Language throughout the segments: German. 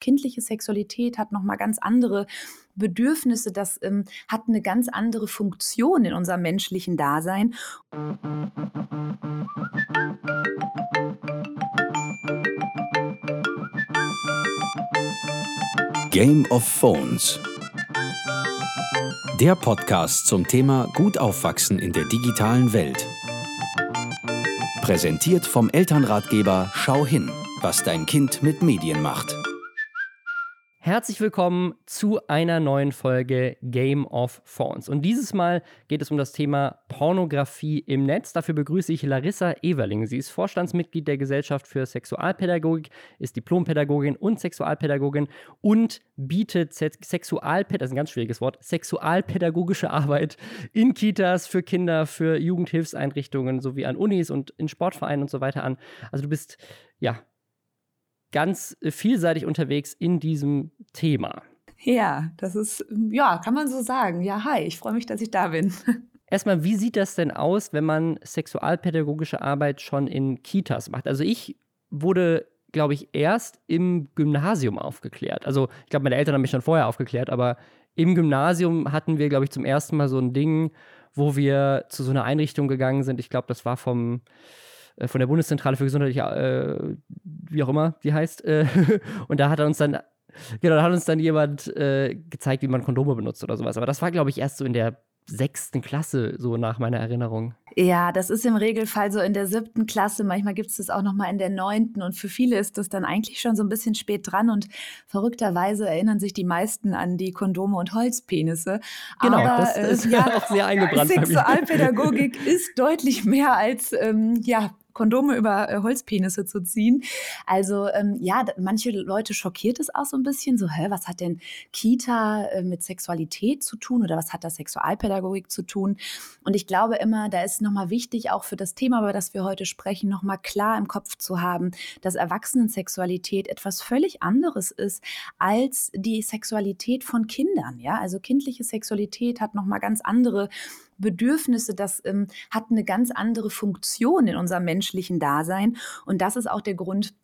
kindliche Sexualität hat nochmal ganz andere Bedürfnisse, das ähm, hat eine ganz andere Funktion in unserem menschlichen Dasein. Game of Phones. Der Podcast zum Thema Gut aufwachsen in der digitalen Welt. Präsentiert vom Elternratgeber Schau hin, was dein Kind mit Medien macht. Herzlich willkommen zu einer neuen Folge Game of Phones. Und dieses Mal geht es um das Thema Pornografie im Netz. Dafür begrüße ich Larissa Everling. Sie ist Vorstandsmitglied der Gesellschaft für Sexualpädagogik, ist Diplompädagogin und Sexualpädagogin und bietet Sexualpädagogik, das ist ein ganz schwieriges Wort, sexualpädagogische Arbeit in Kitas für Kinder, für Jugendhilfseinrichtungen sowie an Unis und in Sportvereinen und so weiter an. Also du bist ja ganz äh, vielseitig unterwegs in diesem Thema. Ja, das ist, ja, kann man so sagen. Ja, hi, ich freue mich, dass ich da bin. Erstmal, wie sieht das denn aus, wenn man sexualpädagogische Arbeit schon in Kitas macht? Also ich wurde, glaube ich, erst im Gymnasium aufgeklärt. Also ich glaube, meine Eltern haben mich schon vorher aufgeklärt, aber im Gymnasium hatten wir, glaube ich, zum ersten Mal so ein Ding, wo wir zu so einer Einrichtung gegangen sind. Ich glaube, das war vom äh, von der Bundeszentrale für gesundheitliche, äh, wie auch immer die heißt. Äh, und da hat er uns dann, genau, da hat uns dann jemand äh, gezeigt, wie man Kondome benutzt oder sowas. Aber das war, glaube ich, erst so in der sechsten Klasse, so nach meiner Erinnerung. Ja, das ist im Regelfall so in der siebten Klasse. Manchmal gibt es das auch noch mal in der neunten. Und für viele ist das dann eigentlich schon so ein bisschen spät dran. Und verrückterweise erinnern sich die meisten an die Kondome und Holzpenisse. Genau, Aber, das ist äh, ja, auch sehr eingebrannt. Sexualpädagogik ist deutlich mehr als ähm, ja, Kondome über äh, Holzpenisse zu ziehen. Also ähm, ja, manche Leute schockiert es auch so ein bisschen, so, hä, was hat denn Kita äh, mit Sexualität zu tun oder was hat das Sexualpädagogik zu tun? Und ich glaube immer, da ist nochmal wichtig, auch für das Thema, über das wir heute sprechen, nochmal klar im Kopf zu haben, dass Erwachsenensexualität etwas völlig anderes ist als die Sexualität von Kindern. Ja, also kindliche Sexualität hat nochmal ganz andere Bedürfnisse, das ähm, hat eine ganz andere Funktion in unserem menschlichen Dasein. Und das ist auch der Grund,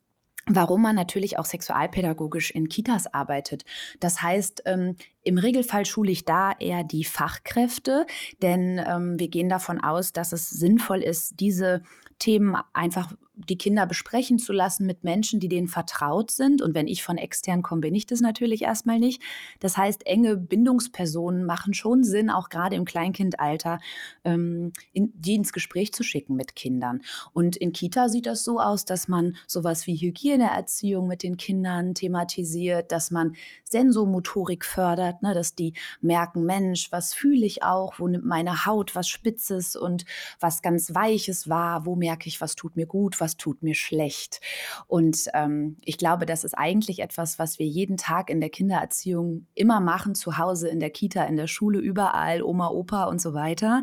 warum man natürlich auch sexualpädagogisch in Kitas arbeitet. Das heißt, ähm, im Regelfall schule ich da eher die Fachkräfte, denn ähm, wir gehen davon aus, dass es sinnvoll ist, diese Themen einfach die Kinder besprechen zu lassen mit Menschen, die denen vertraut sind. Und wenn ich von extern komme, bin ich das natürlich erstmal nicht. Das heißt, enge Bindungspersonen machen schon Sinn, auch gerade im Kleinkindalter, ähm, in, die ins Gespräch zu schicken mit Kindern. Und in Kita sieht das so aus, dass man sowas wie Hygieneerziehung mit den Kindern thematisiert, dass man Sensomotorik fördert, ne, dass die merken, Mensch, was fühle ich auch, wo nimmt meine Haut was Spitzes und was ganz Weiches wahr, wo merke ich, was tut mir gut, was was tut mir schlecht. Und ähm, ich glaube, das ist eigentlich etwas, was wir jeden Tag in der Kindererziehung immer machen, zu Hause, in der Kita, in der Schule, überall, Oma, Opa und so weiter.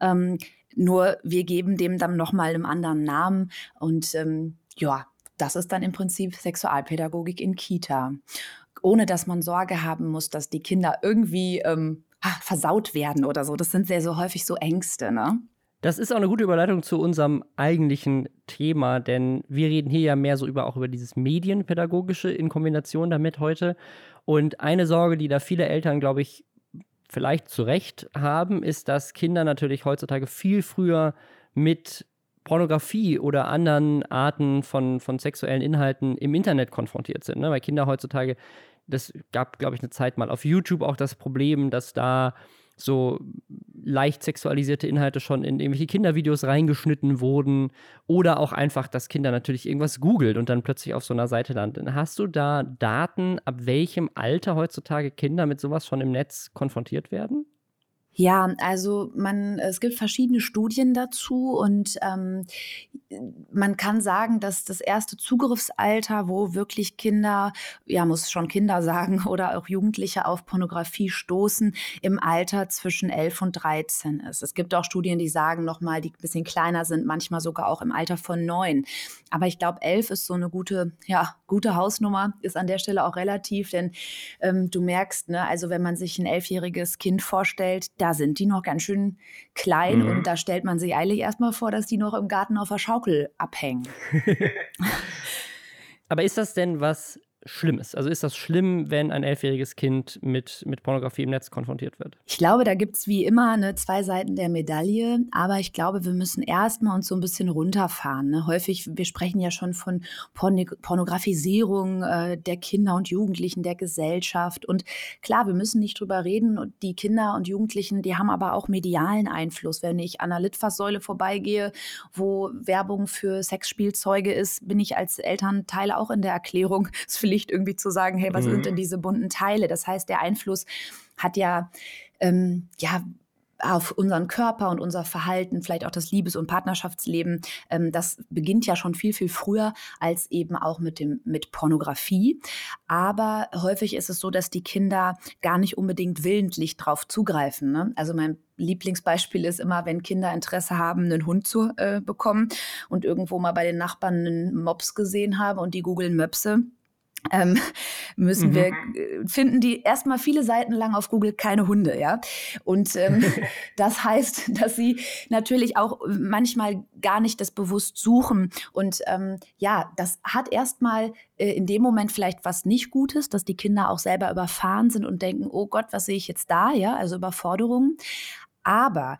Ähm, nur wir geben dem dann nochmal einen anderen Namen und ähm, ja, das ist dann im Prinzip Sexualpädagogik in Kita. Ohne dass man Sorge haben muss, dass die Kinder irgendwie ähm, versaut werden oder so. Das sind sehr so häufig so Ängste, ne? Das ist auch eine gute Überleitung zu unserem eigentlichen Thema, denn wir reden hier ja mehr so über auch über dieses Medienpädagogische in Kombination damit heute. Und eine Sorge, die da viele Eltern, glaube ich, vielleicht zu Recht haben, ist, dass Kinder natürlich heutzutage viel früher mit Pornografie oder anderen Arten von, von sexuellen Inhalten im Internet konfrontiert sind. Ne? Weil Kinder heutzutage, das gab, glaube ich, eine Zeit mal auf YouTube auch das Problem, dass da so leicht sexualisierte Inhalte schon in irgendwelche Kindervideos reingeschnitten wurden oder auch einfach, dass Kinder natürlich irgendwas googelt und dann plötzlich auf so einer Seite landen. Hast du da Daten, ab welchem Alter heutzutage Kinder mit sowas schon im Netz konfrontiert werden? Ja, also man, es gibt verschiedene Studien dazu und ähm, man kann sagen, dass das erste Zugriffsalter, wo wirklich Kinder, ja, muss schon Kinder sagen, oder auch Jugendliche auf Pornografie stoßen, im Alter zwischen 11 und 13 ist. Es gibt auch Studien, die sagen nochmal, die ein bisschen kleiner sind, manchmal sogar auch im Alter von 9. Aber ich glaube, 11 ist so eine gute, ja, gute Hausnummer, ist an der Stelle auch relativ, denn ähm, du merkst, ne, also wenn man sich ein elfjähriges Kind vorstellt, da sind die noch ganz schön klein mhm. und da stellt man sich eigentlich erstmal vor, dass die noch im Garten auf der Schaukel abhängen. Aber ist das denn was schlimm ist. Also ist das schlimm, wenn ein elfjähriges Kind mit, mit Pornografie im Netz konfrontiert wird? Ich glaube, da gibt es wie immer ne, zwei Seiten der Medaille, aber ich glaube, wir müssen erstmal uns so ein bisschen runterfahren. Ne? Häufig, wir sprechen ja schon von Porn Pornografisierung äh, der Kinder und Jugendlichen, der Gesellschaft. Und klar, wir müssen nicht drüber reden. Und die Kinder und Jugendlichen, die haben aber auch medialen Einfluss. Wenn ich an der Litfaßsäule vorbeigehe, wo Werbung für Sexspielzeuge ist, bin ich als Elternteil auch in der Erklärung. Das Pflicht, irgendwie zu sagen, hey, was mhm. sind denn diese bunten Teile? Das heißt, der Einfluss hat ja, ähm, ja, auf unseren Körper und unser Verhalten, vielleicht auch das Liebes- und Partnerschaftsleben, ähm, das beginnt ja schon viel, viel früher als eben auch mit dem, mit Pornografie. Aber häufig ist es so, dass die Kinder gar nicht unbedingt willentlich drauf zugreifen. Ne? Also mein Lieblingsbeispiel ist immer, wenn Kinder Interesse haben, einen Hund zu äh, bekommen und irgendwo mal bei den Nachbarn einen Mops gesehen haben und die googeln Möpse ähm, müssen mhm. wir äh, finden die erstmal viele Seiten lang auf Google keine Hunde, ja. Und ähm, das heißt, dass sie natürlich auch manchmal gar nicht das bewusst suchen. Und ähm, ja, das hat erstmal äh, in dem Moment vielleicht was nicht Gutes, dass die Kinder auch selber überfahren sind und denken, oh Gott, was sehe ich jetzt da, ja, also Überforderungen. Aber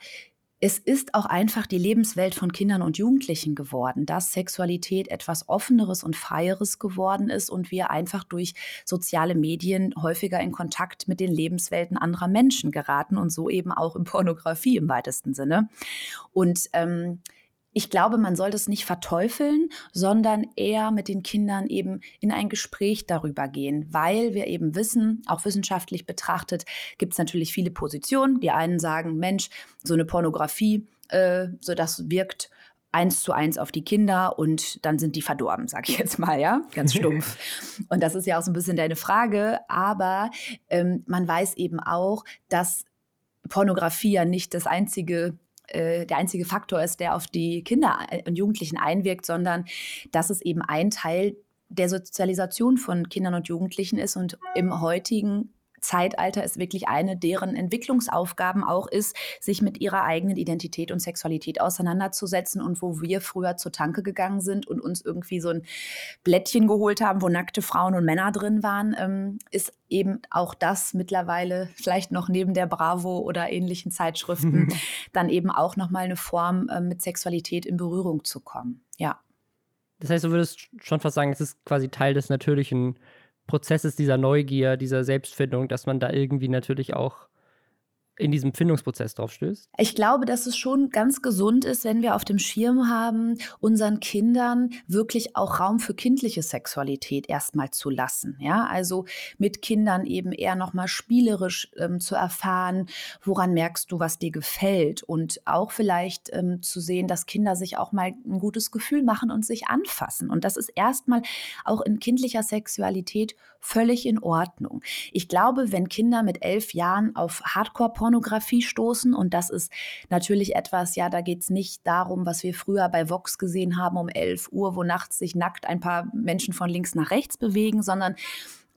es ist auch einfach die Lebenswelt von Kindern und Jugendlichen geworden, dass Sexualität etwas Offeneres und Freieres geworden ist und wir einfach durch soziale Medien häufiger in Kontakt mit den Lebenswelten anderer Menschen geraten und so eben auch in Pornografie im weitesten Sinne. Und ähm, ich glaube, man soll das nicht verteufeln, sondern eher mit den Kindern eben in ein Gespräch darüber gehen, weil wir eben wissen, auch wissenschaftlich betrachtet, gibt es natürlich viele Positionen. Die einen sagen, Mensch, so eine Pornografie, äh, so das wirkt eins zu eins auf die Kinder und dann sind die verdorben, sag ich jetzt mal, ja, ganz stumpf. und das ist ja auch so ein bisschen deine Frage, aber ähm, man weiß eben auch, dass Pornografie ja nicht das einzige äh, der einzige Faktor ist, der auf die Kinder und Jugendlichen einwirkt, sondern dass es eben ein Teil der Sozialisation von Kindern und Jugendlichen ist und im heutigen Zeitalter es wirklich eine deren Entwicklungsaufgaben auch ist, sich mit ihrer eigenen Identität und Sexualität auseinanderzusetzen und wo wir früher zur Tanke gegangen sind und uns irgendwie so ein Blättchen geholt haben, wo nackte Frauen und Männer drin waren, ähm, ist eben auch das mittlerweile vielleicht noch neben der Bravo oder ähnlichen Zeitschriften dann eben auch noch mal eine Form äh, mit Sexualität in Berührung zu kommen. Ja. Das heißt, du würdest schon fast sagen, es ist quasi Teil des natürlichen Prozesses dieser Neugier, dieser Selbstfindung, dass man da irgendwie natürlich auch in diesem Findungsprozess drauf stößt? Ich glaube, dass es schon ganz gesund ist, wenn wir auf dem Schirm haben, unseren Kindern wirklich auch Raum für kindliche Sexualität erstmal zu lassen. Ja, also mit Kindern eben eher nochmal spielerisch ähm, zu erfahren, woran merkst du, was dir gefällt und auch vielleicht ähm, zu sehen, dass Kinder sich auch mal ein gutes Gefühl machen und sich anfassen. Und das ist erstmal auch in kindlicher Sexualität völlig in Ordnung. Ich glaube, wenn Kinder mit elf Jahren auf Hardcore-Pornografie stoßen, und das ist natürlich etwas, ja, da geht es nicht darum, was wir früher bei Vox gesehen haben um 11 Uhr, wo nachts sich nackt ein paar Menschen von links nach rechts bewegen, sondern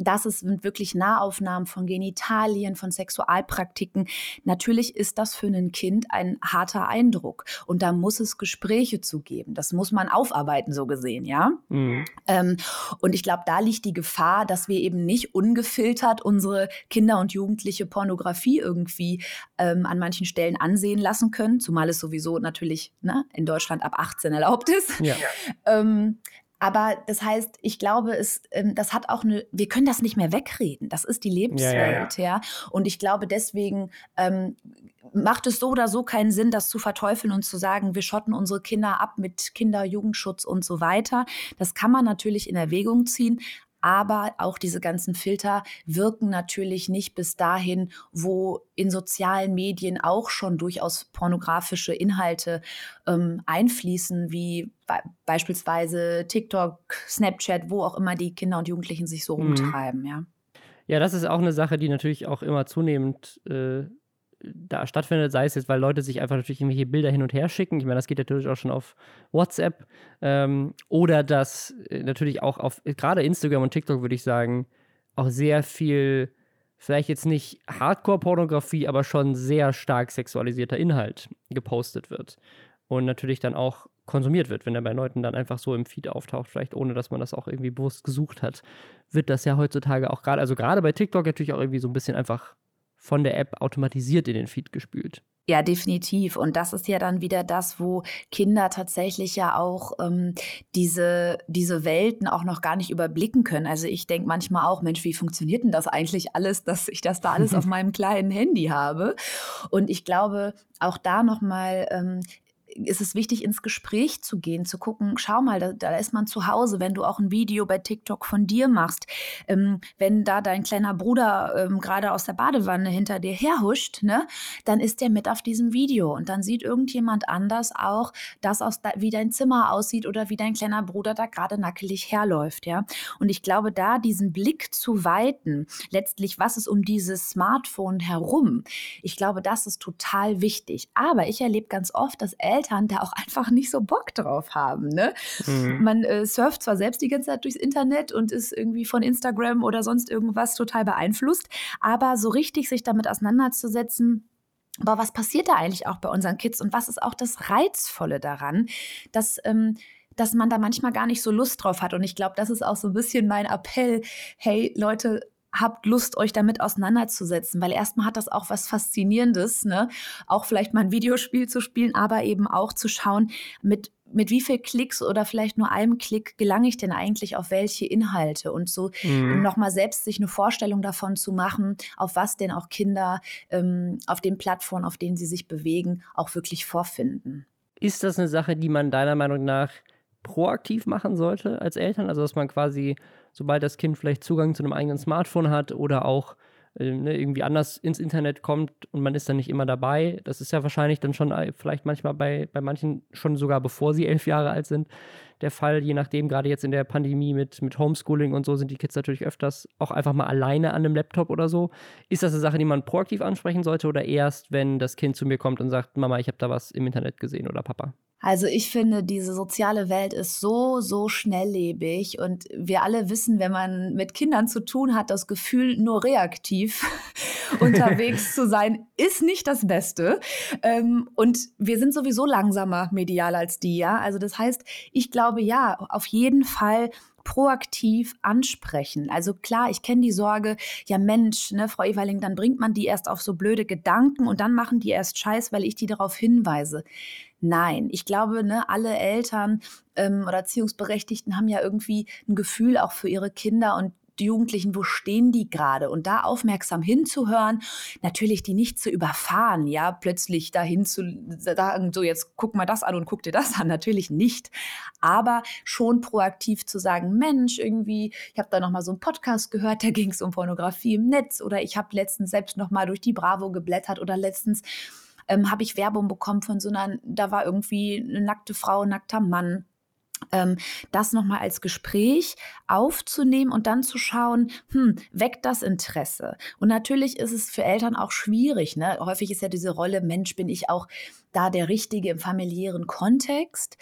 das sind wirklich Nahaufnahmen von Genitalien, von Sexualpraktiken. Natürlich ist das für ein Kind ein harter Eindruck und da muss es Gespräche zu geben. Das muss man aufarbeiten, so gesehen, ja. Mhm. Ähm, und ich glaube, da liegt die Gefahr, dass wir eben nicht ungefiltert unsere Kinder und Jugendliche Pornografie irgendwie ähm, an manchen Stellen ansehen lassen können, zumal es sowieso natürlich ne, in Deutschland ab 18 erlaubt ist. Ja. Ähm, aber das heißt, ich glaube, es, ähm, das hat auch eine, wir können das nicht mehr wegreden. Das ist die Lebenswelt, ja. ja, ja. Und ich glaube, deswegen ähm, macht es so oder so keinen Sinn, das zu verteufeln und zu sagen, wir schotten unsere Kinder ab mit Kinder, Jugendschutz und so weiter. Das kann man natürlich in Erwägung ziehen. Aber auch diese ganzen Filter wirken natürlich nicht bis dahin, wo in sozialen Medien auch schon durchaus pornografische Inhalte ähm, einfließen, wie beispielsweise TikTok, Snapchat, wo auch immer die Kinder und Jugendlichen sich so mhm. rumtreiben, ja. Ja, das ist auch eine Sache, die natürlich auch immer zunehmend äh, da stattfindet, sei es jetzt, weil Leute sich einfach natürlich irgendwelche Bilder hin und her schicken. Ich meine, das geht natürlich auch schon auf WhatsApp. Ähm, oder dass äh, natürlich auch auf gerade Instagram und TikTok, würde ich sagen, auch sehr viel, vielleicht jetzt nicht Hardcore-Pornografie, aber schon sehr stark sexualisierter Inhalt gepostet wird. Und natürlich dann auch konsumiert wird, wenn er bei Leuten dann einfach so im Feed auftaucht, vielleicht ohne dass man das auch irgendwie bewusst gesucht hat, wird das ja heutzutage auch gerade, also gerade bei TikTok natürlich auch irgendwie so ein bisschen einfach von der App automatisiert in den Feed gespült. Ja, definitiv. Und das ist ja dann wieder das, wo Kinder tatsächlich ja auch ähm, diese, diese Welten auch noch gar nicht überblicken können. Also ich denke manchmal auch, Mensch, wie funktioniert denn das eigentlich alles, dass ich das da alles auf meinem kleinen Handy habe? Und ich glaube, auch da nochmal ähm, ist es wichtig, ins Gespräch zu gehen, zu gucken, schau mal, da, da ist man zu Hause, wenn du auch ein Video bei TikTok von dir machst, ähm, wenn da dein kleiner Bruder ähm, gerade aus der Badewanne hinter dir herhuscht, ne, dann ist der mit auf diesem Video und dann sieht irgendjemand anders auch, dass aus wie dein Zimmer aussieht oder wie dein kleiner Bruder da gerade nackelig herläuft, ja. Und ich glaube, da diesen Blick zu weiten, letztlich, was ist um dieses Smartphone herum, ich glaube, das ist total wichtig. Aber ich erlebe ganz oft, dass Eltern Eltern da auch einfach nicht so Bock drauf haben. Ne? Mhm. Man äh, surft zwar selbst die ganze Zeit durchs Internet und ist irgendwie von Instagram oder sonst irgendwas total beeinflusst, aber so richtig sich damit auseinanderzusetzen, aber was passiert da eigentlich auch bei unseren Kids und was ist auch das Reizvolle daran, dass ähm, dass man da manchmal gar nicht so Lust drauf hat. Und ich glaube, das ist auch so ein bisschen mein Appell. Hey Leute, habt Lust, euch damit auseinanderzusetzen, weil erstmal hat das auch was Faszinierendes, ne? Auch vielleicht mal ein Videospiel zu spielen, aber eben auch zu schauen, mit mit wie viel Klicks oder vielleicht nur einem Klick gelange ich denn eigentlich auf welche Inhalte und so mhm. nochmal selbst sich eine Vorstellung davon zu machen, auf was denn auch Kinder ähm, auf den Plattformen, auf denen sie sich bewegen, auch wirklich vorfinden. Ist das eine Sache, die man deiner Meinung nach proaktiv machen sollte als Eltern? Also dass man quasi sobald das Kind vielleicht Zugang zu einem eigenen Smartphone hat oder auch äh, ne, irgendwie anders ins Internet kommt und man ist dann nicht immer dabei. Das ist ja wahrscheinlich dann schon äh, vielleicht manchmal bei, bei manchen schon sogar bevor sie elf Jahre alt sind der Fall, je nachdem, gerade jetzt in der Pandemie mit, mit Homeschooling und so sind die Kids natürlich öfters auch einfach mal alleine an einem Laptop oder so. Ist das eine Sache, die man proaktiv ansprechen sollte oder erst, wenn das Kind zu mir kommt und sagt, Mama, ich habe da was im Internet gesehen oder Papa? Also ich finde, diese soziale Welt ist so, so schnelllebig und wir alle wissen, wenn man mit Kindern zu tun hat, das Gefühl, nur reaktiv unterwegs zu sein, ist nicht das Beste. Ähm, und wir sind sowieso langsamer medial als die, ja. Also das heißt, ich glaube, ja, auf jeden Fall proaktiv ansprechen. Also klar, ich kenne die Sorge, ja Mensch, ne, Frau Ewerling, dann bringt man die erst auf so blöde Gedanken und dann machen die erst Scheiß, weil ich die darauf hinweise. Nein, ich glaube, ne, alle Eltern ähm, oder Erziehungsberechtigten haben ja irgendwie ein Gefühl auch für ihre Kinder und die Jugendlichen, wo stehen die gerade? Und da aufmerksam hinzuhören, natürlich die nicht zu überfahren, ja, plötzlich dahin zu sagen, so jetzt guck mal das an und guck dir das an, natürlich nicht. Aber schon proaktiv zu sagen, Mensch, irgendwie, ich habe da noch mal so einen Podcast gehört, da ging es um Pornografie im Netz oder ich habe letztens selbst noch mal durch die Bravo geblättert oder letztens ähm, habe ich Werbung bekommen von so einer, da war irgendwie eine nackte Frau, ein nackter Mann. Ähm, das nochmal als Gespräch aufzunehmen und dann zu schauen, hm, weckt das Interesse? Und natürlich ist es für Eltern auch schwierig. Ne? Häufig ist ja diese Rolle, Mensch, bin ich auch da der Richtige im familiären Kontext.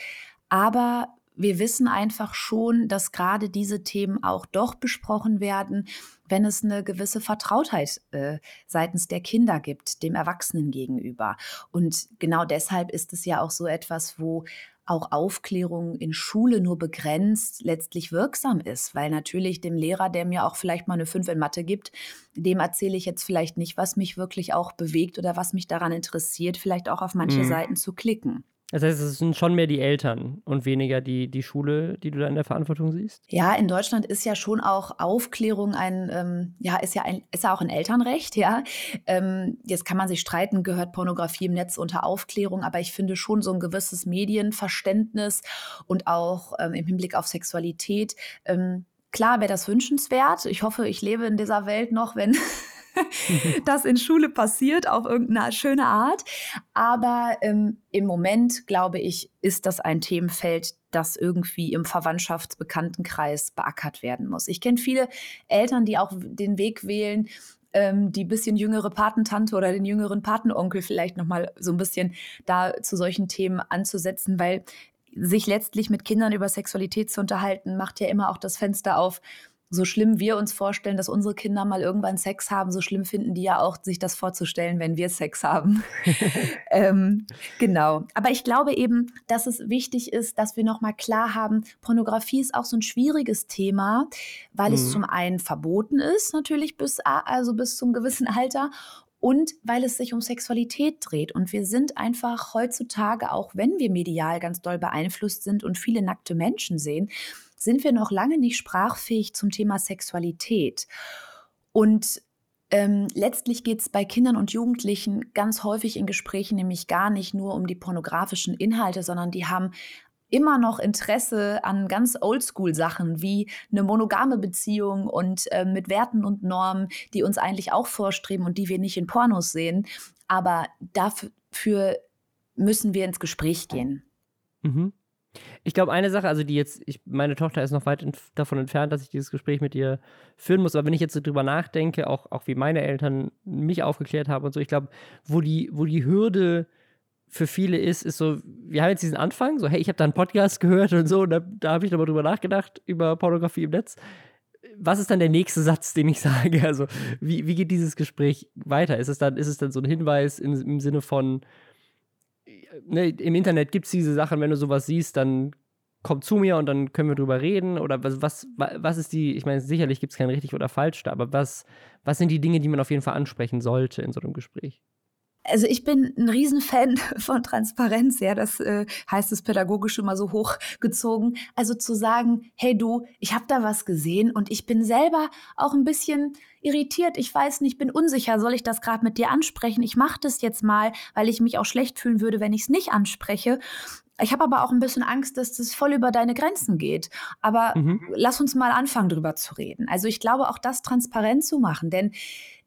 Aber wir wissen einfach schon, dass gerade diese Themen auch doch besprochen werden, wenn es eine gewisse Vertrautheit äh, seitens der Kinder gibt, dem Erwachsenen gegenüber. Und genau deshalb ist es ja auch so etwas, wo auch Aufklärung in Schule nur begrenzt letztlich wirksam ist, weil natürlich dem Lehrer, der mir auch vielleicht mal eine 5 in Mathe gibt, dem erzähle ich jetzt vielleicht nicht, was mich wirklich auch bewegt oder was mich daran interessiert, vielleicht auch auf manche mhm. Seiten zu klicken. Das heißt, es sind schon mehr die Eltern und weniger die, die Schule, die du da in der Verantwortung siehst? Ja, in Deutschland ist ja schon auch Aufklärung ein, ähm, ja, ist ja, ein, ist ja auch ein Elternrecht, ja. Ähm, jetzt kann man sich streiten, gehört Pornografie im Netz unter Aufklärung, aber ich finde schon so ein gewisses Medienverständnis und auch ähm, im Hinblick auf Sexualität. Ähm, klar wäre das wünschenswert. Ich hoffe, ich lebe in dieser Welt noch, wenn das in Schule passiert, auf irgendeine schöne Art. Aber ähm, im Moment, glaube ich, ist das ein Themenfeld, das irgendwie im Verwandtschaftsbekanntenkreis beackert werden muss. Ich kenne viele Eltern, die auch den Weg wählen, ähm, die bisschen jüngere Patentante oder den jüngeren Patenonkel vielleicht noch mal so ein bisschen da zu solchen Themen anzusetzen, weil sich letztlich mit Kindern über Sexualität zu unterhalten, macht ja immer auch das Fenster auf, so schlimm wir uns vorstellen, dass unsere Kinder mal irgendwann Sex haben, so schlimm finden die ja auch, sich das vorzustellen, wenn wir Sex haben. ähm, genau. Aber ich glaube eben, dass es wichtig ist, dass wir nochmal klar haben, Pornografie ist auch so ein schwieriges Thema, weil mhm. es zum einen verboten ist, natürlich bis, also bis zum gewissen Alter und weil es sich um Sexualität dreht. Und wir sind einfach heutzutage, auch wenn wir medial ganz doll beeinflusst sind und viele nackte Menschen sehen, sind wir noch lange nicht sprachfähig zum Thema Sexualität. Und ähm, letztlich geht es bei Kindern und Jugendlichen ganz häufig in Gesprächen nämlich gar nicht nur um die pornografischen Inhalte, sondern die haben immer noch Interesse an ganz Oldschool-Sachen wie eine monogame Beziehung und äh, mit Werten und Normen, die uns eigentlich auch vorstreben und die wir nicht in Pornos sehen. Aber dafür müssen wir ins Gespräch gehen. Mhm. Ich glaube, eine Sache, also die jetzt, ich, meine Tochter ist noch weit entf davon entfernt, dass ich dieses Gespräch mit ihr führen muss, aber wenn ich jetzt so drüber nachdenke, auch, auch wie meine Eltern mich aufgeklärt haben und so, ich glaube, wo die, wo die Hürde für viele ist, ist so, wir haben jetzt diesen Anfang, so, hey, ich habe da einen Podcast gehört und so, und da, da habe ich nochmal drüber nachgedacht, über Pornografie im Netz. Was ist dann der nächste Satz, den ich sage? Also, wie, wie geht dieses Gespräch weiter? Ist es dann, ist es dann so ein Hinweis im, im Sinne von, ne, im Internet gibt es diese Sachen, wenn du sowas siehst, dann komm zu mir und dann können wir drüber reden? Oder was, was, was ist die, ich meine, sicherlich gibt es kein richtig oder falsch da, aber was, was sind die Dinge, die man auf jeden Fall ansprechen sollte in so einem Gespräch? Also ich bin ein Riesenfan von Transparenz, ja, das äh, heißt es pädagogisch immer so hochgezogen. Also zu sagen, hey du, ich habe da was gesehen und ich bin selber auch ein bisschen irritiert, ich weiß nicht, bin unsicher, soll ich das gerade mit dir ansprechen? Ich mache das jetzt mal, weil ich mich auch schlecht fühlen würde, wenn ich es nicht anspreche. Ich habe aber auch ein bisschen Angst, dass das voll über deine Grenzen geht. Aber mhm. lass uns mal anfangen, drüber zu reden. Also ich glaube auch das transparent zu machen, denn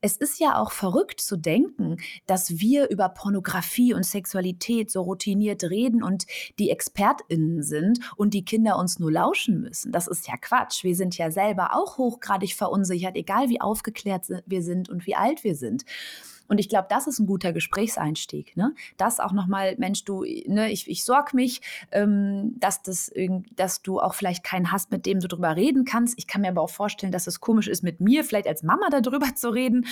es ist ja auch verrückt zu denken, dass wir über Pornografie und Sexualität so routiniert reden und die ExpertInnen sind und die Kinder uns nur lauschen müssen. Das ist ja Quatsch. Wir sind ja selber auch hochgradig verunsichert, egal wie aufgeklärt wir sind und wie alt wir sind. Und ich glaube, das ist ein guter Gesprächseinstieg. Ne? Das auch nochmal, Mensch, du, ne, ich, ich sorge mich, ähm, dass, das, dass du auch vielleicht keinen hast, mit dem du drüber reden kannst. Ich kann mir aber auch vorstellen, dass es komisch ist, mit mir vielleicht als Mama darüber zu reden.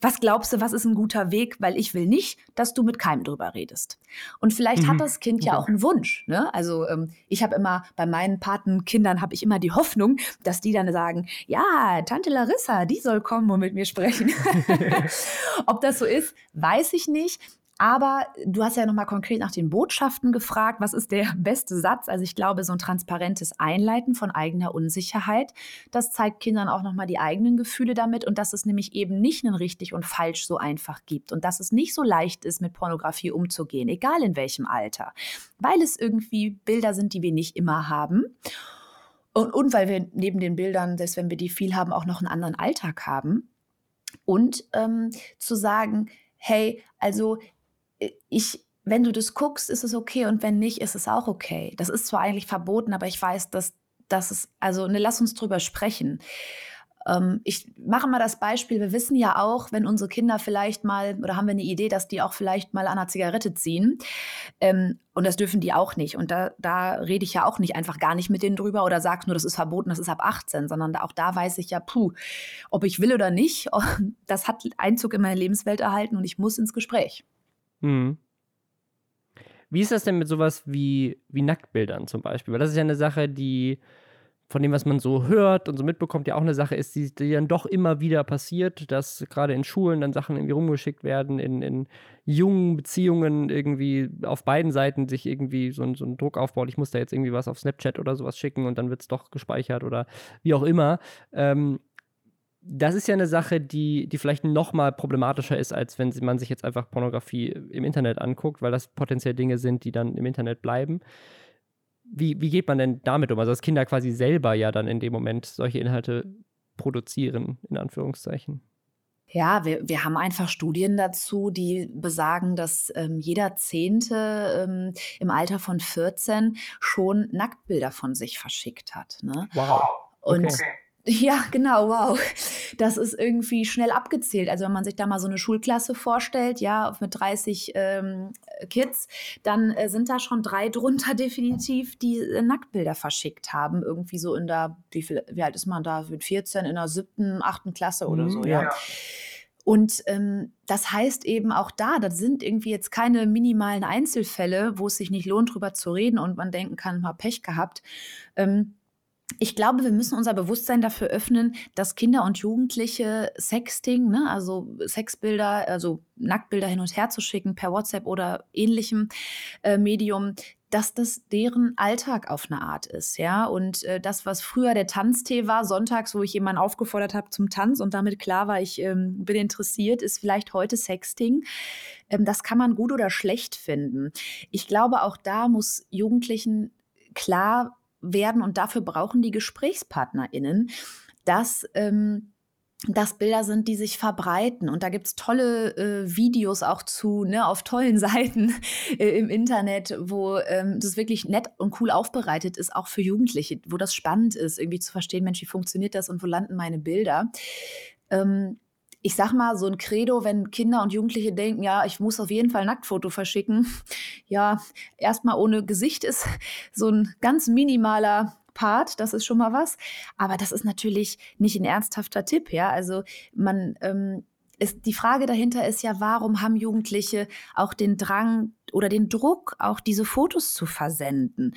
Was glaubst du, was ist ein guter Weg? Weil ich will nicht, dass du mit keinem drüber redest. Und vielleicht mhm. hat das Kind ja auch einen Wunsch. Ne? Also ähm, ich habe immer bei meinen Patenkindern habe ich immer die Hoffnung, dass die dann sagen, ja, Tante Larissa, die soll kommen und mit mir sprechen. Ob das so ist, weiß ich nicht. Aber du hast ja nochmal konkret nach den Botschaften gefragt. Was ist der beste Satz? Also ich glaube, so ein transparentes Einleiten von eigener Unsicherheit, das zeigt Kindern auch nochmal die eigenen Gefühle damit und dass es nämlich eben nicht ein richtig und falsch so einfach gibt und dass es nicht so leicht ist, mit Pornografie umzugehen, egal in welchem Alter, weil es irgendwie Bilder sind, die wir nicht immer haben. Und, und weil wir neben den Bildern, selbst wenn wir die viel haben, auch noch einen anderen Alltag haben. Und ähm, zu sagen, hey, also ich, wenn du das guckst, ist es okay und wenn nicht, ist es auch okay. Das ist zwar eigentlich verboten, aber ich weiß, dass das ist, also ne, lass uns drüber sprechen. Ähm, ich mache mal das Beispiel, wir wissen ja auch, wenn unsere Kinder vielleicht mal, oder haben wir eine Idee, dass die auch vielleicht mal an einer Zigarette ziehen. Ähm, und das dürfen die auch nicht. Und da, da rede ich ja auch nicht einfach gar nicht mit denen drüber oder sage nur, das ist verboten, das ist ab 18, sondern auch da weiß ich ja, puh, ob ich will oder nicht, das hat Einzug in meine Lebenswelt erhalten und ich muss ins Gespräch. Mhm. Wie ist das denn mit sowas wie, wie Nacktbildern zum Beispiel? Weil das ist ja eine Sache, die von dem, was man so hört und so mitbekommt, ja auch eine Sache ist, die, die dann doch immer wieder passiert, dass gerade in Schulen dann Sachen irgendwie rumgeschickt werden, in, in jungen Beziehungen irgendwie auf beiden Seiten sich irgendwie so, so ein Druck aufbaut, ich muss da jetzt irgendwie was auf Snapchat oder sowas schicken und dann wird es doch gespeichert oder wie auch immer. Ähm, das ist ja eine Sache, die, die vielleicht noch mal problematischer ist, als wenn man sich jetzt einfach Pornografie im Internet anguckt, weil das potenziell Dinge sind, die dann im Internet bleiben. Wie, wie geht man denn damit um? Also, dass Kinder quasi selber ja dann in dem Moment solche Inhalte produzieren, in Anführungszeichen. Ja, wir, wir haben einfach Studien dazu, die besagen, dass ähm, jeder Zehnte ähm, im Alter von 14 schon Nacktbilder von sich verschickt hat. Ne? Wow. Okay. Und Ja, genau, wow. Das ist irgendwie schnell abgezählt. Also wenn man sich da mal so eine Schulklasse vorstellt, ja, mit 30 ähm, Kids, dann äh, sind da schon drei drunter definitiv, die äh, Nacktbilder verschickt haben. Irgendwie so in der, wie viel, wie alt ist man da? Mit 14 in der siebten, achten Klasse oder mhm, so, ja. ja. Und ähm, das heißt eben auch da, das sind irgendwie jetzt keine minimalen Einzelfälle, wo es sich nicht lohnt, drüber zu reden und man denken kann, mal Pech gehabt. Ähm, ich glaube, wir müssen unser Bewusstsein dafür öffnen, dass Kinder und Jugendliche Sexting, ne, also Sexbilder, also Nacktbilder hin und her zu schicken per WhatsApp oder ähnlichem äh, Medium, dass das deren Alltag auf eine Art ist, ja. Und äh, das, was früher der Tanztee war, sonntags, wo ich jemanden aufgefordert habe zum Tanz und damit klar war, ich ähm, bin interessiert, ist vielleicht heute Sexting. Ähm, das kann man gut oder schlecht finden. Ich glaube, auch da muss Jugendlichen klar werden und dafür brauchen die GesprächspartnerInnen, dass ähm, das Bilder sind, die sich verbreiten. Und da gibt es tolle äh, Videos auch zu, ne, auf tollen Seiten äh, im Internet, wo ähm, das wirklich nett und cool aufbereitet ist, auch für Jugendliche, wo das spannend ist, irgendwie zu verstehen, Mensch, wie funktioniert das und wo landen meine Bilder. Ähm, ich sag mal, so ein Credo, wenn Kinder und Jugendliche denken, ja, ich muss auf jeden Fall ein Nacktfoto verschicken. Ja, erstmal ohne Gesicht ist so ein ganz minimaler Part, das ist schon mal was. Aber das ist natürlich nicht ein ernsthafter Tipp, ja. Also man ähm, ist, die Frage dahinter ist ja, warum haben Jugendliche auch den Drang oder den Druck, auch diese Fotos zu versenden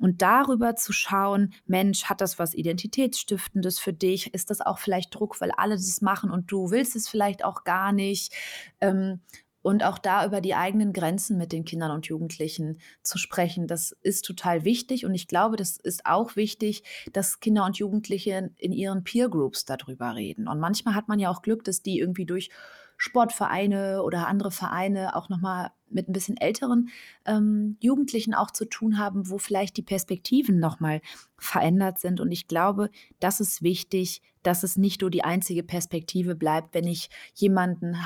und darüber zu schauen, Mensch, hat das was Identitätsstiftendes für dich? Ist das auch vielleicht Druck, weil alle das machen und du willst es vielleicht auch gar nicht? Ähm, und auch da über die eigenen Grenzen mit den Kindern und Jugendlichen zu sprechen. Das ist total wichtig und ich glaube, das ist auch wichtig, dass Kinder und Jugendliche in ihren Peer Groups darüber reden. Und manchmal hat man ja auch Glück, dass die irgendwie durch Sportvereine oder andere Vereine auch nochmal mit ein bisschen älteren ähm, Jugendlichen auch zu tun haben, wo vielleicht die Perspektiven nochmal verändert sind. Und ich glaube, das ist wichtig, dass es nicht nur die einzige Perspektive bleibt, wenn ich jemanden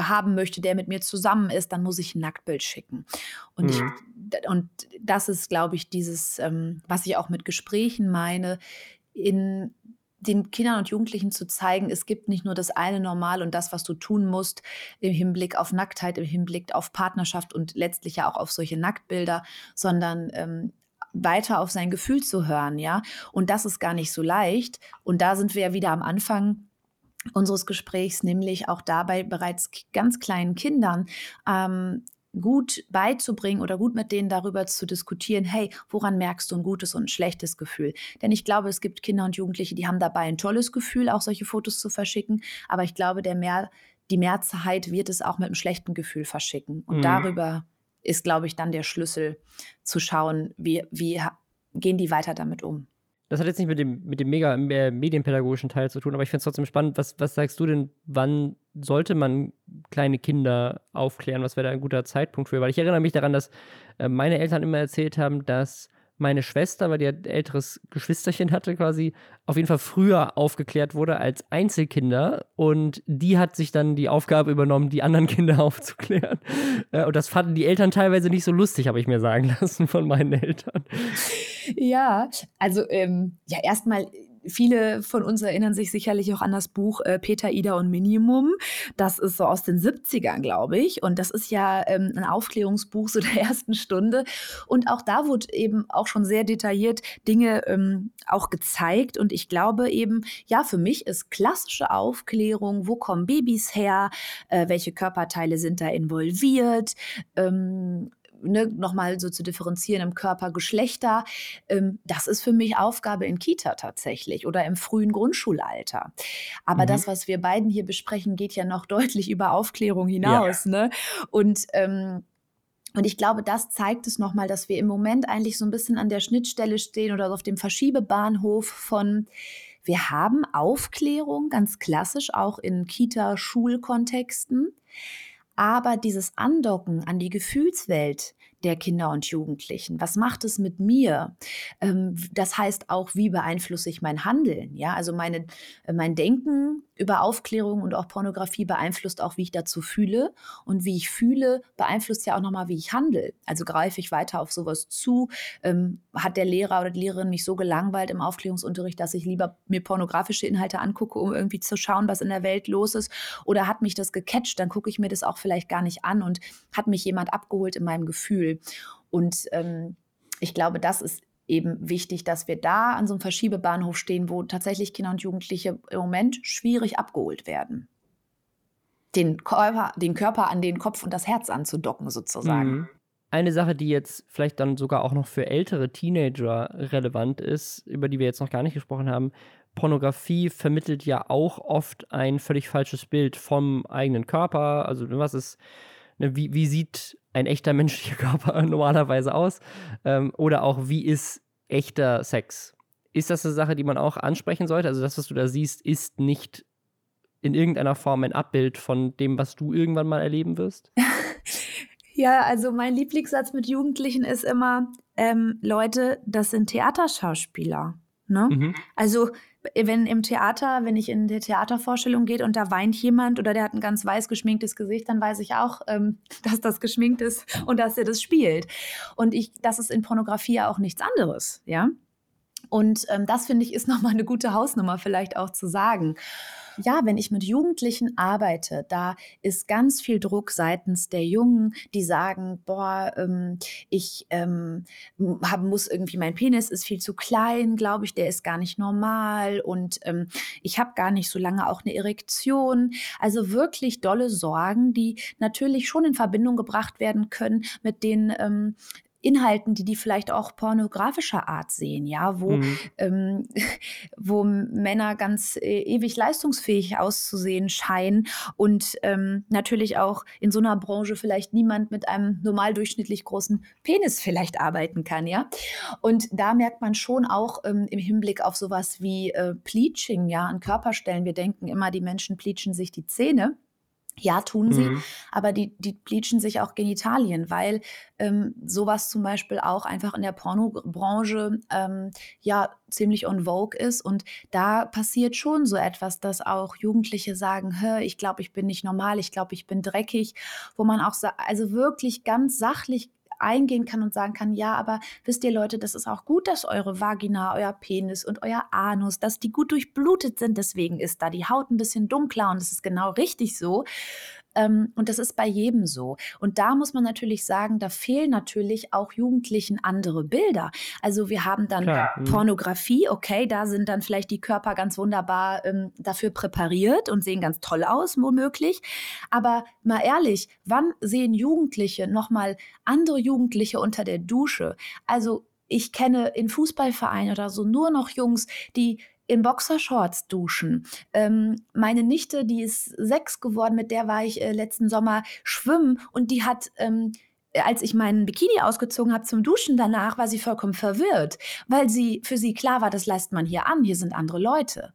haben möchte, der mit mir zusammen ist, dann muss ich ein Nacktbild schicken. Und, mhm. ich, und das ist, glaube ich, dieses, ähm, was ich auch mit Gesprächen meine, in den Kindern und Jugendlichen zu zeigen, es gibt nicht nur das eine Normal und das, was du tun musst im Hinblick auf Nacktheit, im Hinblick auf Partnerschaft und letztlich ja auch auf solche Nacktbilder, sondern ähm, weiter auf sein Gefühl zu hören, ja. Und das ist gar nicht so leicht. Und da sind wir ja wieder am Anfang unseres Gesprächs, nämlich auch dabei bereits ganz kleinen Kindern ähm, gut beizubringen oder gut mit denen darüber zu diskutieren, hey, woran merkst du ein gutes und ein schlechtes Gefühl? Denn ich glaube, es gibt Kinder und Jugendliche, die haben dabei ein tolles Gefühl, auch solche Fotos zu verschicken, aber ich glaube, der mehr, die Mehrzahl wird es auch mit einem schlechten Gefühl verschicken. Und mhm. darüber ist, glaube ich, dann der Schlüssel zu schauen, wie, wie gehen die weiter damit um. Das hat jetzt nicht mit dem, mit dem mega äh, medienpädagogischen Teil zu tun, aber ich finde es trotzdem spannend. Was, was sagst du denn, wann sollte man kleine Kinder aufklären? Was wäre da ein guter Zeitpunkt für? Weil ich erinnere mich daran, dass äh, meine Eltern immer erzählt haben, dass meine Schwester, weil die ein älteres Geschwisterchen hatte, quasi auf jeden Fall früher aufgeklärt wurde als Einzelkinder. Und die hat sich dann die Aufgabe übernommen, die anderen Kinder aufzuklären. Äh, und das fanden die Eltern teilweise nicht so lustig, habe ich mir sagen lassen von meinen Eltern. Ja, also ähm, ja, erstmal viele von uns erinnern sich sicherlich auch an das Buch äh, Peter, Ida und Minimum. Das ist so aus den 70ern, glaube ich. Und das ist ja ähm, ein Aufklärungsbuch so der ersten Stunde. Und auch da wurde eben auch schon sehr detailliert Dinge ähm, auch gezeigt. Und ich glaube eben, ja, für mich ist klassische Aufklärung, wo kommen Babys her, äh, welche Körperteile sind da involviert, ähm, ne, nochmal so zu differenzieren im Körper, Geschlechter, ähm, das ist für mich Aufgabe in Kita tatsächlich oder im frühen Grundschulalter. Aber mhm. das, was wir beiden hier besprechen, geht ja noch deutlich über Aufklärung hinaus. Ja. Ne? Und ähm, und ich glaube, das zeigt es nochmal, dass wir im Moment eigentlich so ein bisschen an der Schnittstelle stehen oder auf dem Verschiebebahnhof von, wir haben Aufklärung, ganz klassisch, auch in Kita-Schulkontexten. Aber dieses Andocken an die Gefühlswelt der Kinder und Jugendlichen? Was macht es mit mir? Ähm, das heißt auch, wie beeinflusse ich mein Handeln? Ja, also meine, äh, mein Denken über Aufklärung und auch Pornografie beeinflusst auch, wie ich dazu fühle. Und wie ich fühle, beeinflusst ja auch nochmal, wie ich handle. Also greife ich weiter auf sowas zu? Ähm, hat der Lehrer oder die Lehrerin mich so gelangweilt im Aufklärungsunterricht, dass ich lieber mir pornografische Inhalte angucke, um irgendwie zu schauen, was in der Welt los ist? Oder hat mich das gecatcht? Dann gucke ich mir das auch vielleicht gar nicht an und hat mich jemand abgeholt in meinem Gefühl. Und ähm, ich glaube, das ist eben wichtig, dass wir da an so einem Verschiebebahnhof stehen, wo tatsächlich Kinder und Jugendliche im Moment schwierig abgeholt werden. Den Körper, den Körper an den Kopf und das Herz anzudocken, sozusagen. Mhm. Eine Sache, die jetzt vielleicht dann sogar auch noch für ältere Teenager relevant ist, über die wir jetzt noch gar nicht gesprochen haben, Pornografie vermittelt ja auch oft ein völlig falsches Bild vom eigenen Körper. Also was ist, ne, wie, wie sieht ein echter menschlicher Körper normalerweise aus? Ähm, oder auch, wie ist echter Sex? Ist das eine Sache, die man auch ansprechen sollte? Also das, was du da siehst, ist nicht in irgendeiner Form ein Abbild von dem, was du irgendwann mal erleben wirst? ja, also mein Lieblingssatz mit Jugendlichen ist immer, ähm, Leute, das sind Theaterschauspieler. Ne? Mhm. Also wenn im Theater, wenn ich in die Theatervorstellung gehe und da weint jemand oder der hat ein ganz weiß geschminktes Gesicht, dann weiß ich auch, ähm, dass das geschminkt ist und dass er das spielt. Und ich, das ist in Pornografie ja auch nichts anderes, ja. Und ähm, das finde ich ist nochmal eine gute Hausnummer vielleicht auch zu sagen. Ja, wenn ich mit Jugendlichen arbeite, da ist ganz viel Druck seitens der Jungen, die sagen, boah, ähm, ich ähm, hab, muss irgendwie, mein Penis ist viel zu klein, glaube ich, der ist gar nicht normal und ähm, ich habe gar nicht so lange auch eine Erektion. Also wirklich dolle Sorgen, die natürlich schon in Verbindung gebracht werden können mit den ähm, Inhalten, die die vielleicht auch pornografischer Art sehen, ja, wo, mhm. ähm, wo Männer ganz äh, ewig leistungsfähig auszusehen scheinen und ähm, natürlich auch in so einer Branche vielleicht niemand mit einem normal durchschnittlich großen Penis vielleicht arbeiten kann, ja. Und da merkt man schon auch ähm, im Hinblick auf sowas wie äh, Pleaching, ja, an Körperstellen. Wir denken immer, die Menschen pleachen sich die Zähne. Ja, tun sie, mhm. aber die, die bleachen sich auch Genitalien, weil ähm, sowas zum Beispiel auch einfach in der Pornobranche ähm, ja ziemlich on vogue ist. Und da passiert schon so etwas, dass auch Jugendliche sagen, Hör, ich glaube, ich bin nicht normal, ich glaube, ich bin dreckig, wo man auch also wirklich ganz sachlich eingehen kann und sagen kann, ja, aber wisst ihr Leute, das ist auch gut, dass eure Vagina, euer Penis und euer Anus, dass die gut durchblutet sind. Deswegen ist da die Haut ein bisschen dunkler und das ist genau richtig so. Ähm, und das ist bei jedem so. Und da muss man natürlich sagen, da fehlen natürlich auch Jugendlichen andere Bilder. Also wir haben dann Klar, mhm. Pornografie, okay, da sind dann vielleicht die Körper ganz wunderbar ähm, dafür präpariert und sehen ganz toll aus, womöglich. Aber mal ehrlich, wann sehen Jugendliche nochmal andere Jugendliche unter der Dusche? Also ich kenne in Fußballvereinen oder so nur noch Jungs, die in Boxershorts duschen. Ähm, meine Nichte, die ist sechs geworden, mit der war ich äh, letzten Sommer schwimmen und die hat ähm, als ich meinen Bikini ausgezogen habe zum Duschen danach, war sie vollkommen verwirrt, weil sie für sie klar war, das leistet man hier an, hier sind andere Leute.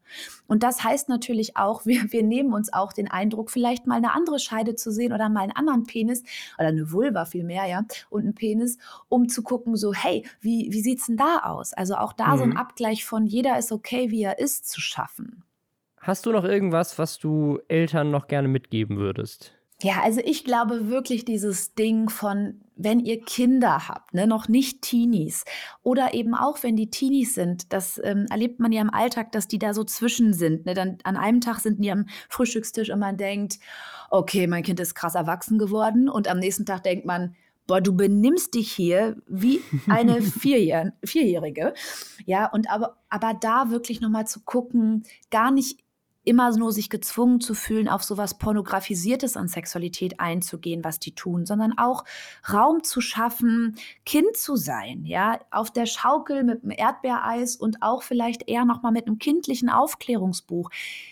Und das heißt natürlich auch, wir, wir nehmen uns auch den Eindruck, vielleicht mal eine andere Scheide zu sehen oder mal einen anderen Penis oder eine Vulva vielmehr, ja, und einen Penis, um zu gucken, so, hey, wie, wie sieht's denn da aus? Also auch da mhm. so ein mhm. Abgleich von jeder ist okay, wie er ist, zu schaffen. Hast du noch irgendwas, was du Eltern noch gerne mitgeben würdest? Ja, also ich glaube wirklich dieses Ding von, wenn ihr Kinder habt, ne, noch nicht Teenies oder eben auch wenn die Teenies sind, das ähm, erlebt man ja im Alltag, dass die da so zwischen sind. Ne? Dann an einem Tag sind die am Frühstückstisch und man denkt, okay, mein Kind ist krass erwachsen geworden und am nächsten Tag denkt man, boah, du benimmst dich hier wie eine Vierjähr Vierjährige. Ja, und aber, aber da wirklich nochmal zu gucken, gar nicht immer nur sich gezwungen zu fühlen, auf sowas Pornografisiertes an Sexualität einzugehen, was die tun, sondern auch Raum zu schaffen, Kind zu sein, ja, auf der Schaukel mit einem Erdbeereis und auch vielleicht eher nochmal mit einem kindlichen Aufklärungsbuch.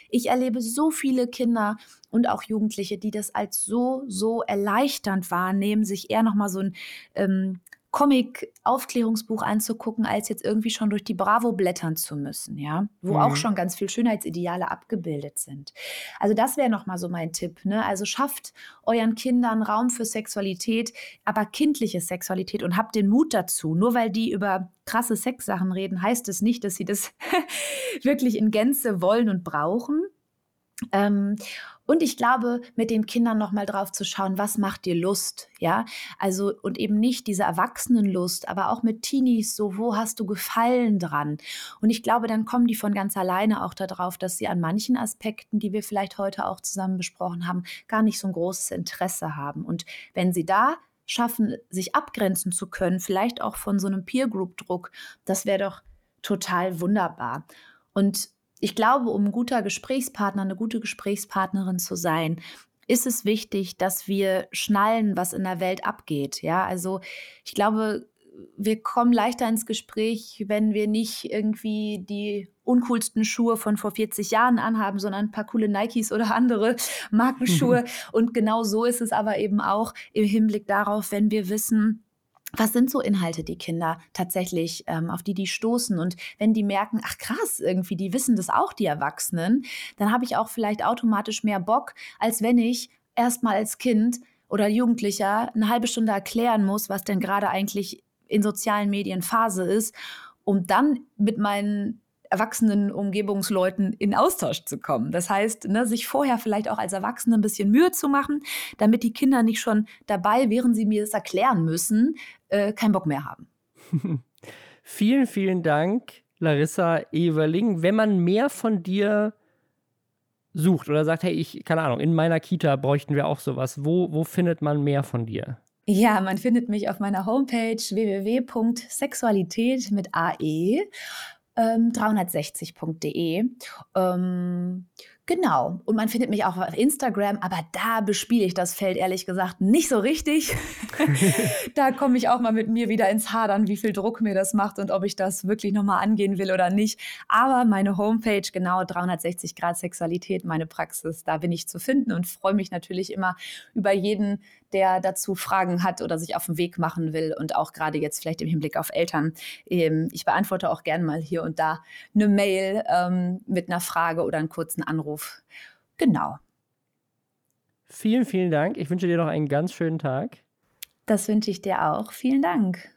Ich erlebe so viele Kinder und auch Jugendliche, die das als so, so erleichternd wahrnehmen, sich eher nochmal so ein ähm, Comic-Aufklärungsbuch anzugucken, als jetzt irgendwie schon durch die Bravo blättern zu müssen, ja, wo mhm. auch schon ganz viel Schönheitsideale abgebildet sind. Also das wäre nochmal so mein Tipp, ne? Also schafft euren Kindern Raum für Sexualität, aber kindliche Sexualität und habt den Mut dazu. Nur weil die über krasse Sexsachen reden, heißt es nicht, dass sie das wirklich in Gänze wollen und brauchen. Ähm, und ich glaube, mit den Kindern nochmal drauf zu schauen, was macht dir Lust, ja? Also, und eben nicht diese Erwachsenenlust, aber auch mit Teenies, so, wo hast du Gefallen dran? Und ich glaube, dann kommen die von ganz alleine auch darauf, dass sie an manchen Aspekten, die wir vielleicht heute auch zusammen besprochen haben, gar nicht so ein großes Interesse haben. Und wenn sie da schaffen, sich abgrenzen zu können, vielleicht auch von so einem Peer-Group-Druck, das wäre doch total wunderbar. Und ich glaube, um ein guter Gesprächspartner, eine gute Gesprächspartnerin zu sein, ist es wichtig, dass wir schnallen, was in der Welt abgeht. Ja, also ich glaube, wir kommen leichter ins Gespräch, wenn wir nicht irgendwie die uncoolsten Schuhe von vor 40 Jahren anhaben, sondern ein paar coole Nikes oder andere Markenschuhe. Und genau so ist es aber eben auch im Hinblick darauf, wenn wir wissen, was sind so Inhalte, die Kinder tatsächlich, ähm, auf die die stoßen? Und wenn die merken, ach krass, irgendwie, die wissen das auch, die Erwachsenen, dann habe ich auch vielleicht automatisch mehr Bock, als wenn ich erstmal als Kind oder Jugendlicher eine halbe Stunde erklären muss, was denn gerade eigentlich in sozialen Medien Phase ist, um dann mit meinen erwachsenen Umgebungsleuten in Austausch zu kommen. Das heißt, ne, sich vorher vielleicht auch als Erwachsene ein bisschen Mühe zu machen, damit die Kinder nicht schon dabei, während sie mir das erklären müssen, äh, keinen Bock mehr haben. vielen, vielen Dank, Larissa Everling. Wenn man mehr von dir sucht oder sagt, hey, ich, keine Ahnung, in meiner Kita bräuchten wir auch sowas, wo, wo findet man mehr von dir? Ja, man findet mich auf meiner Homepage www.sexualität mit AE ähm, 360.de. Ähm, Genau. Und man findet mich auch auf Instagram, aber da bespiele ich das Feld ehrlich gesagt nicht so richtig. da komme ich auch mal mit mir wieder ins Hadern, wie viel Druck mir das macht und ob ich das wirklich nochmal angehen will oder nicht. Aber meine Homepage, genau 360 Grad Sexualität, meine Praxis, da bin ich zu finden und freue mich natürlich immer über jeden, der dazu Fragen hat oder sich auf den Weg machen will und auch gerade jetzt vielleicht im Hinblick auf Eltern. Ähm, ich beantworte auch gern mal hier und da eine Mail ähm, mit einer Frage oder einen kurzen Anruf. Genau. Vielen, vielen Dank. Ich wünsche dir noch einen ganz schönen Tag. Das wünsche ich dir auch. Vielen Dank.